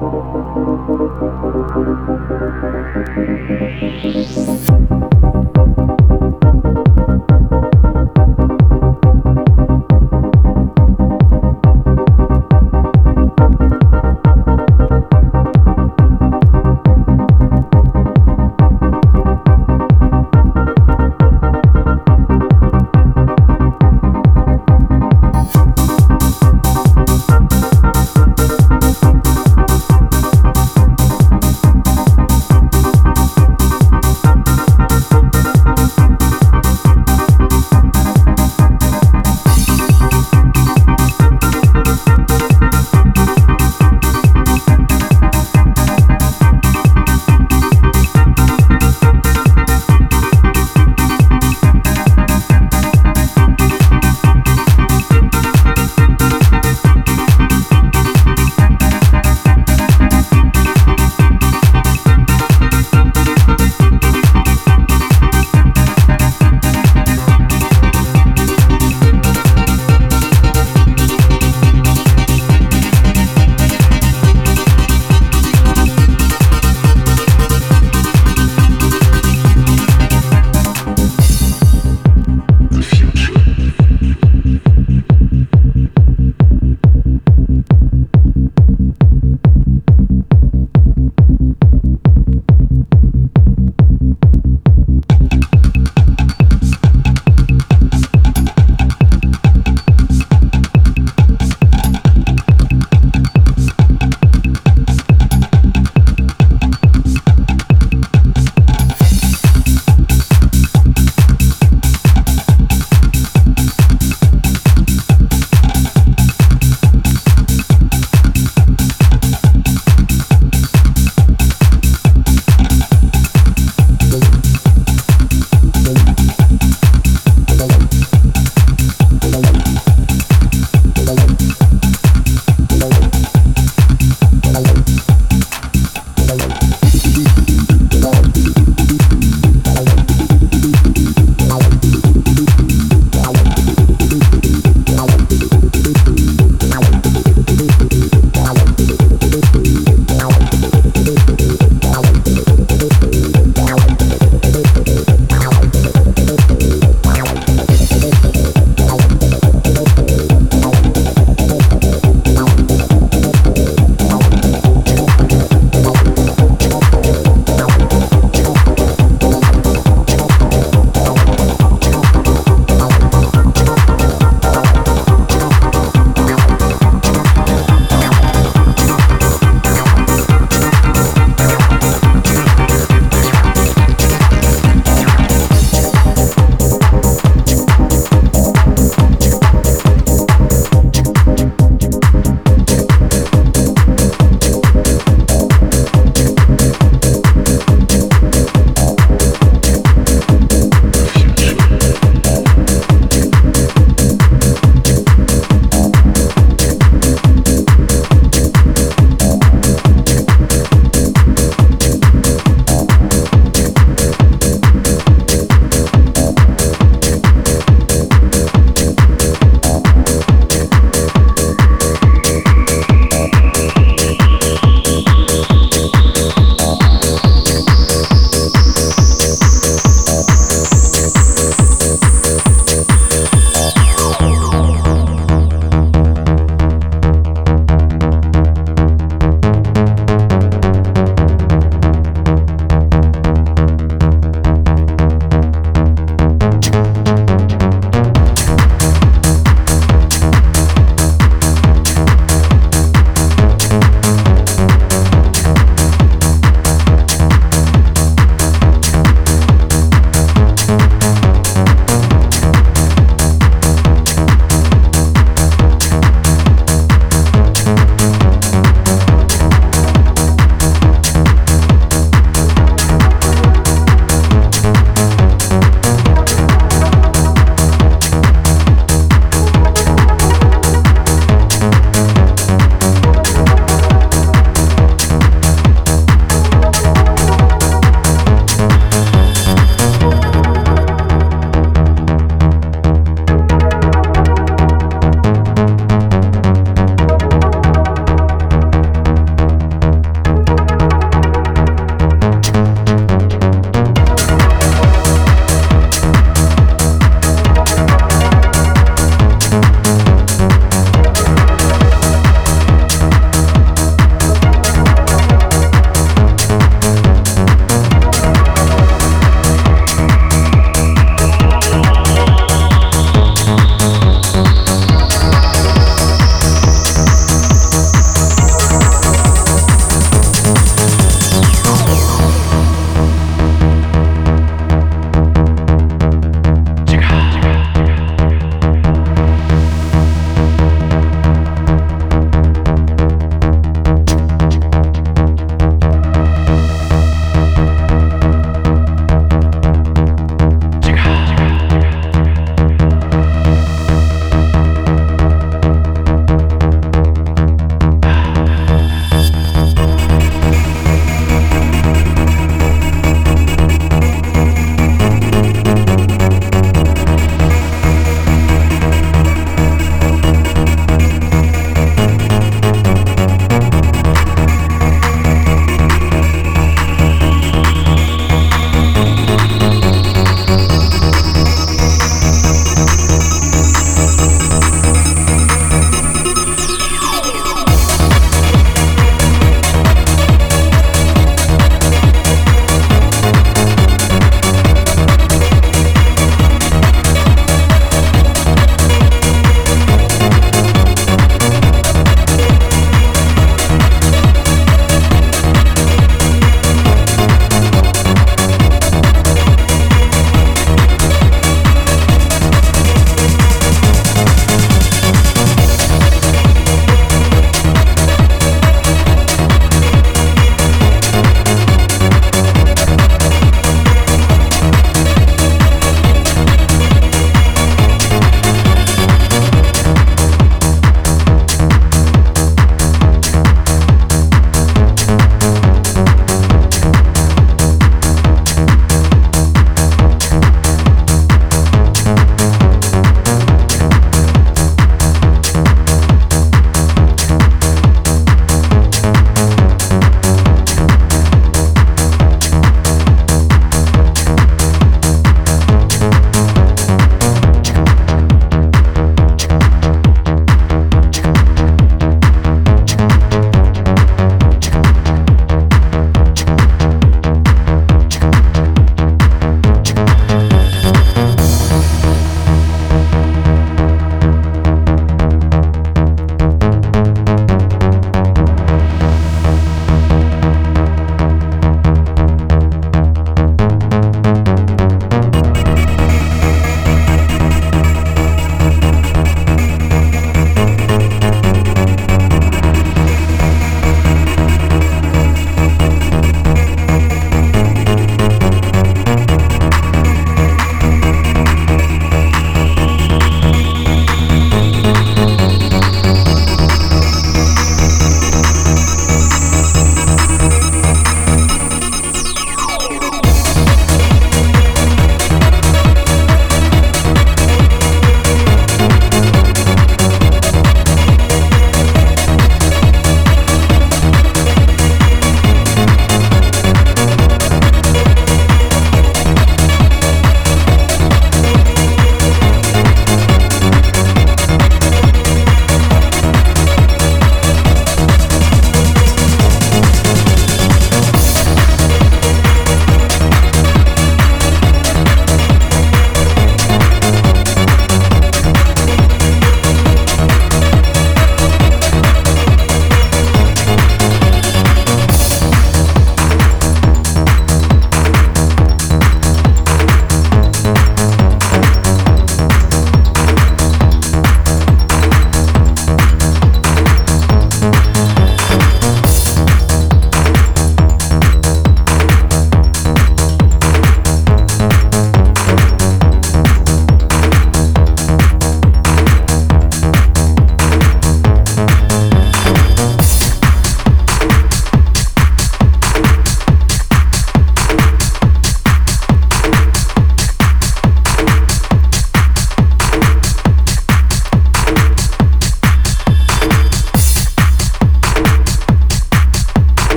Thank you.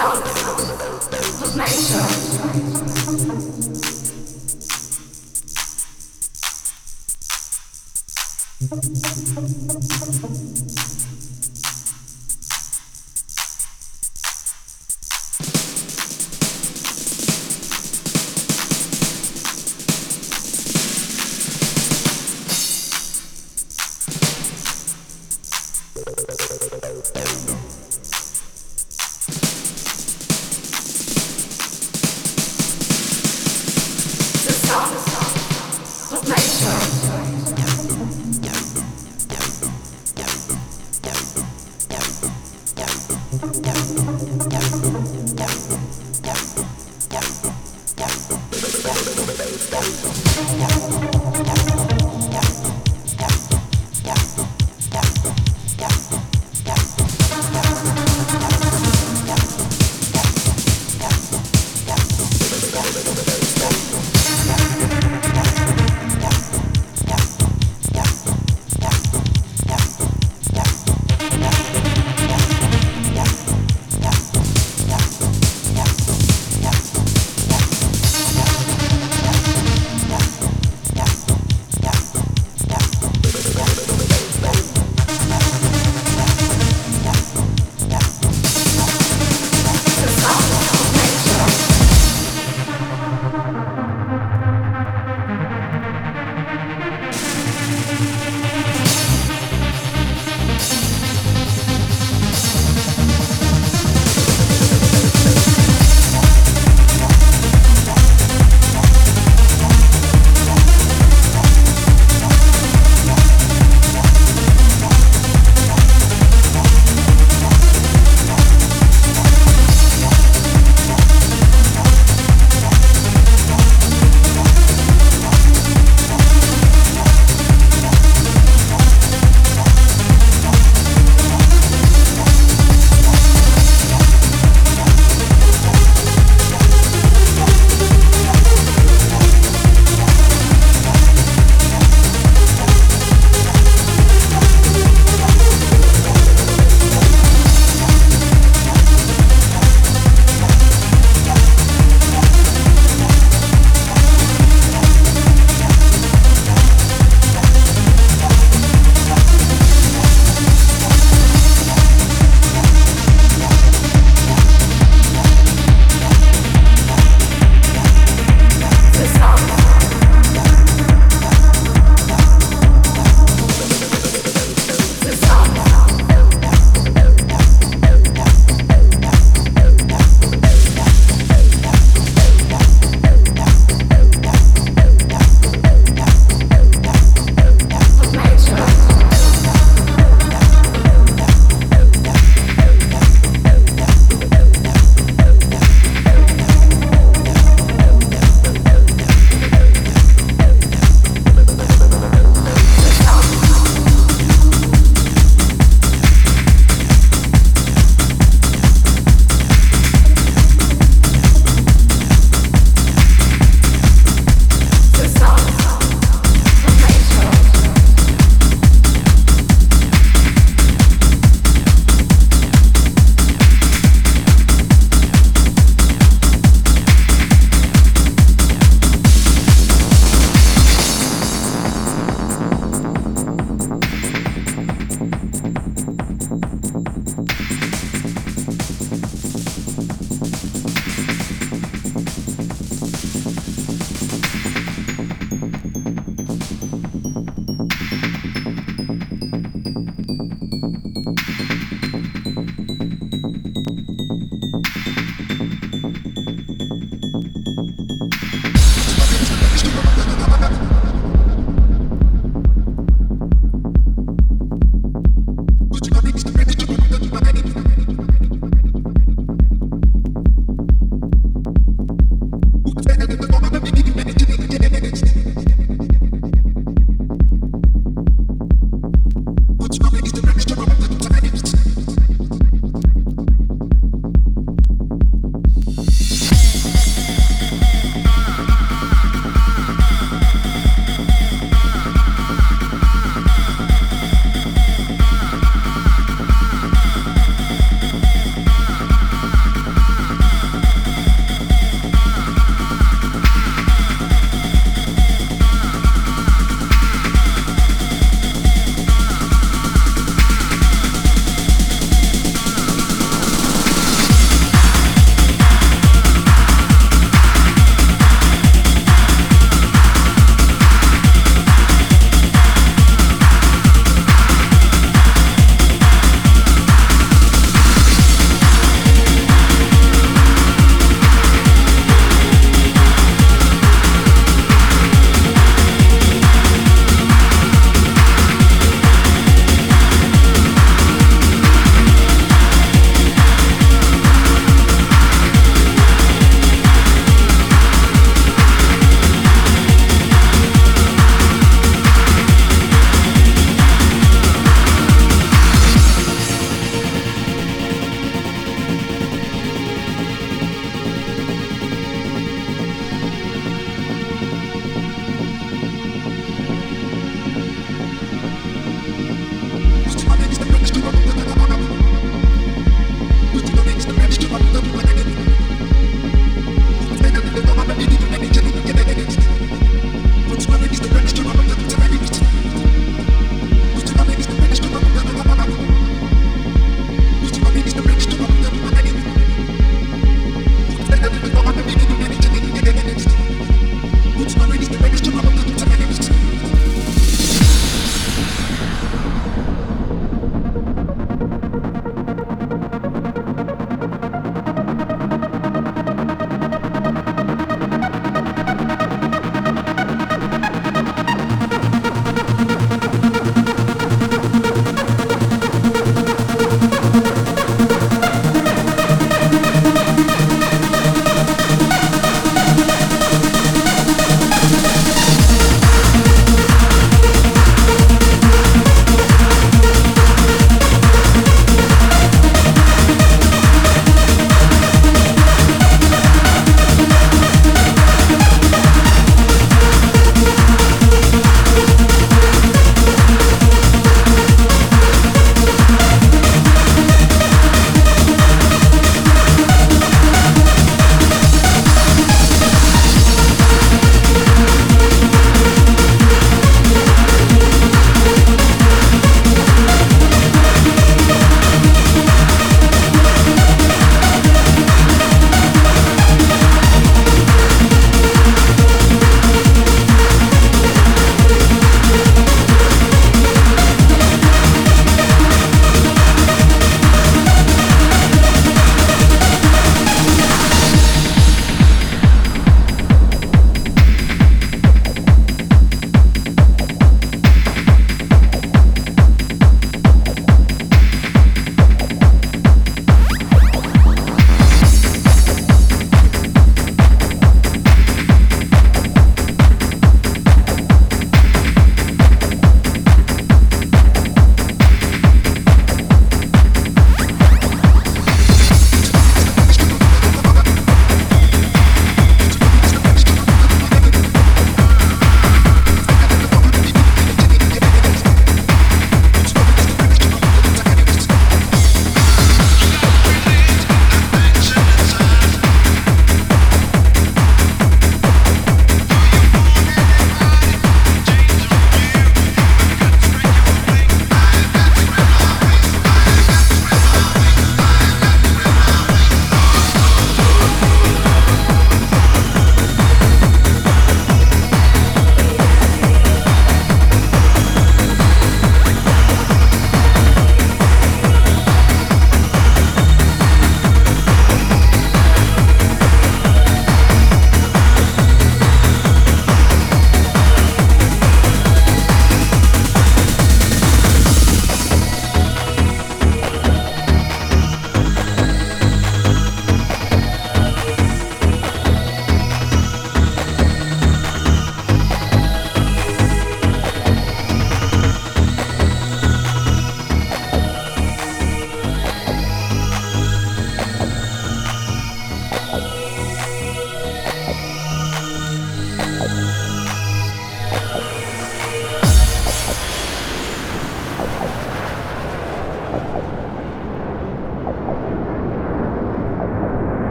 sound of my.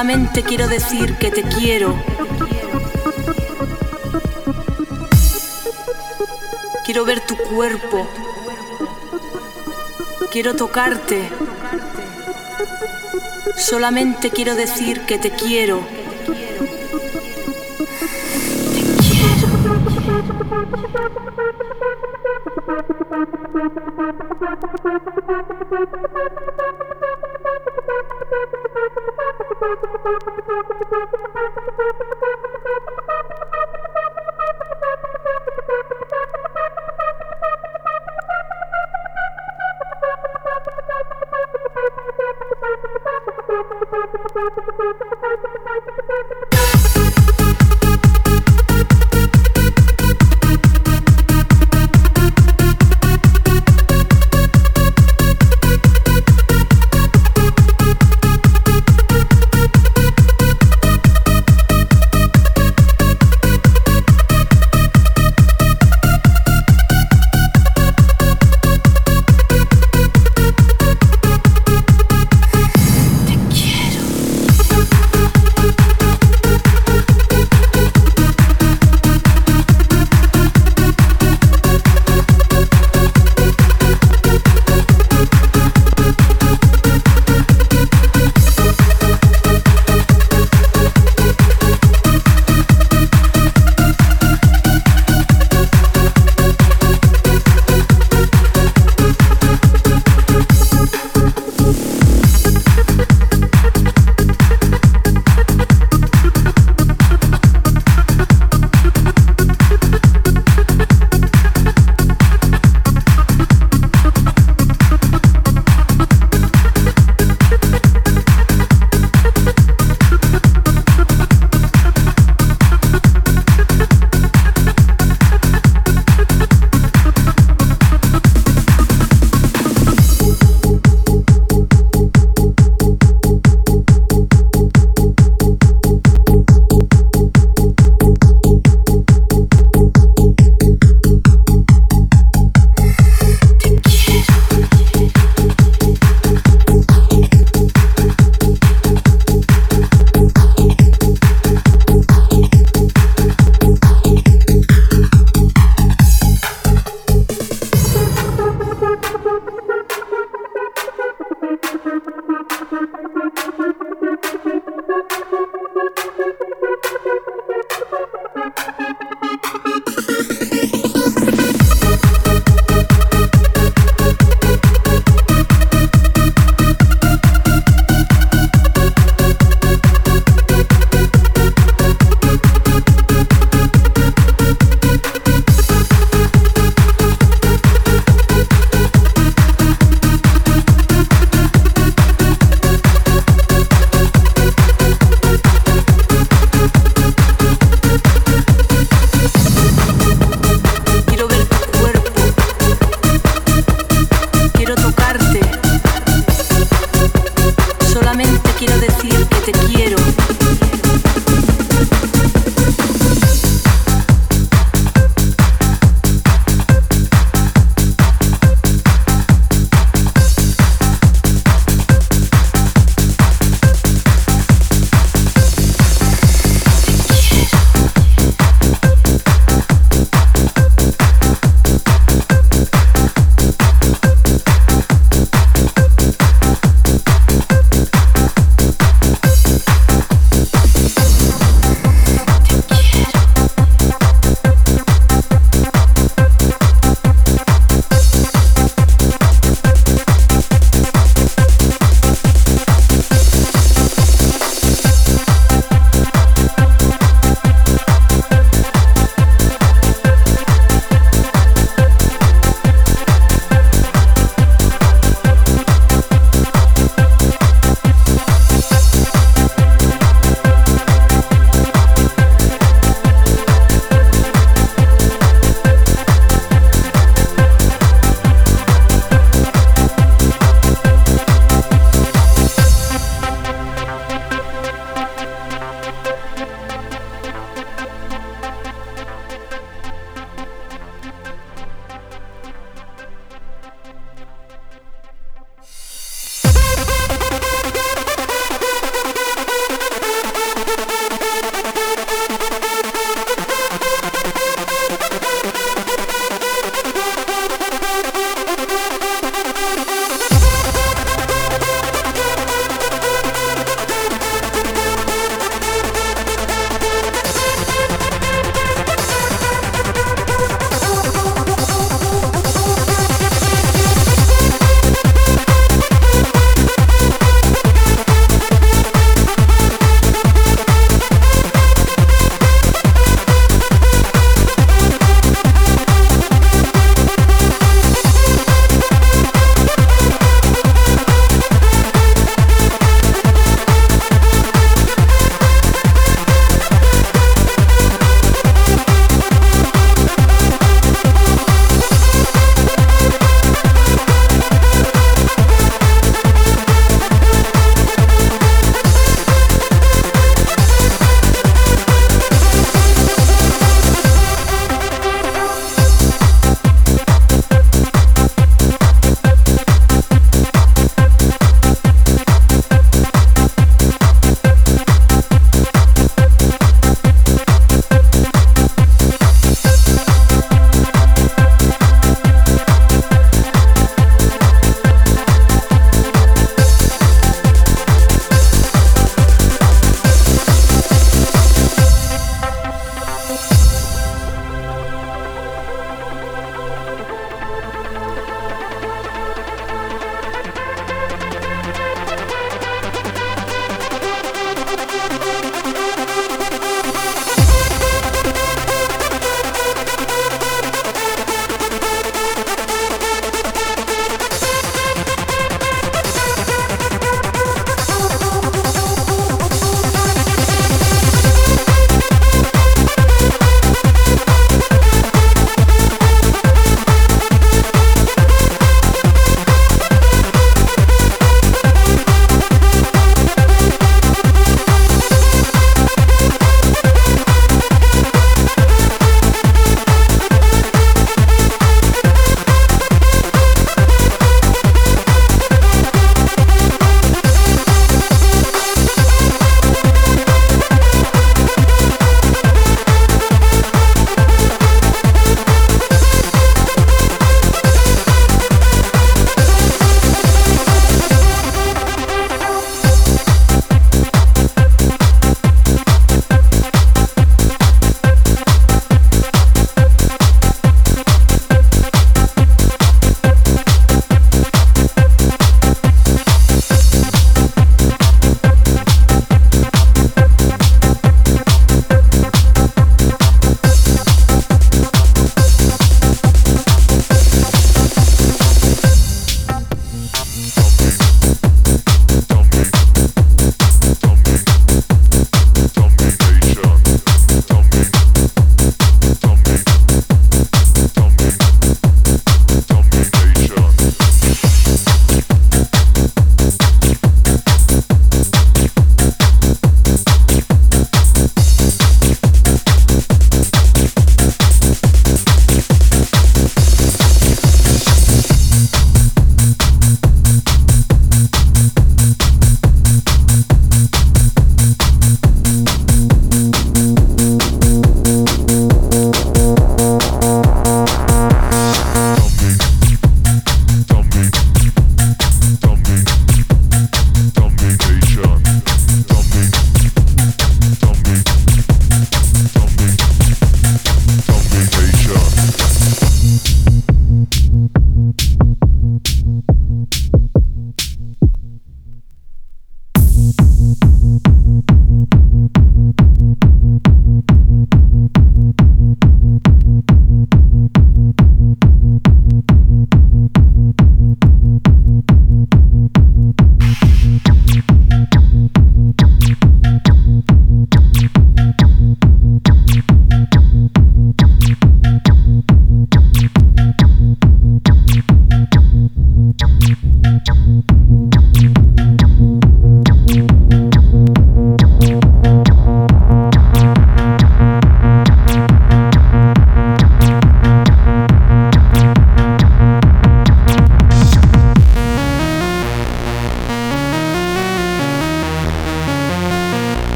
Solamente quiero decir que te quiero. Quiero ver tu cuerpo. Quiero tocarte. Solamente quiero decir que te quiero.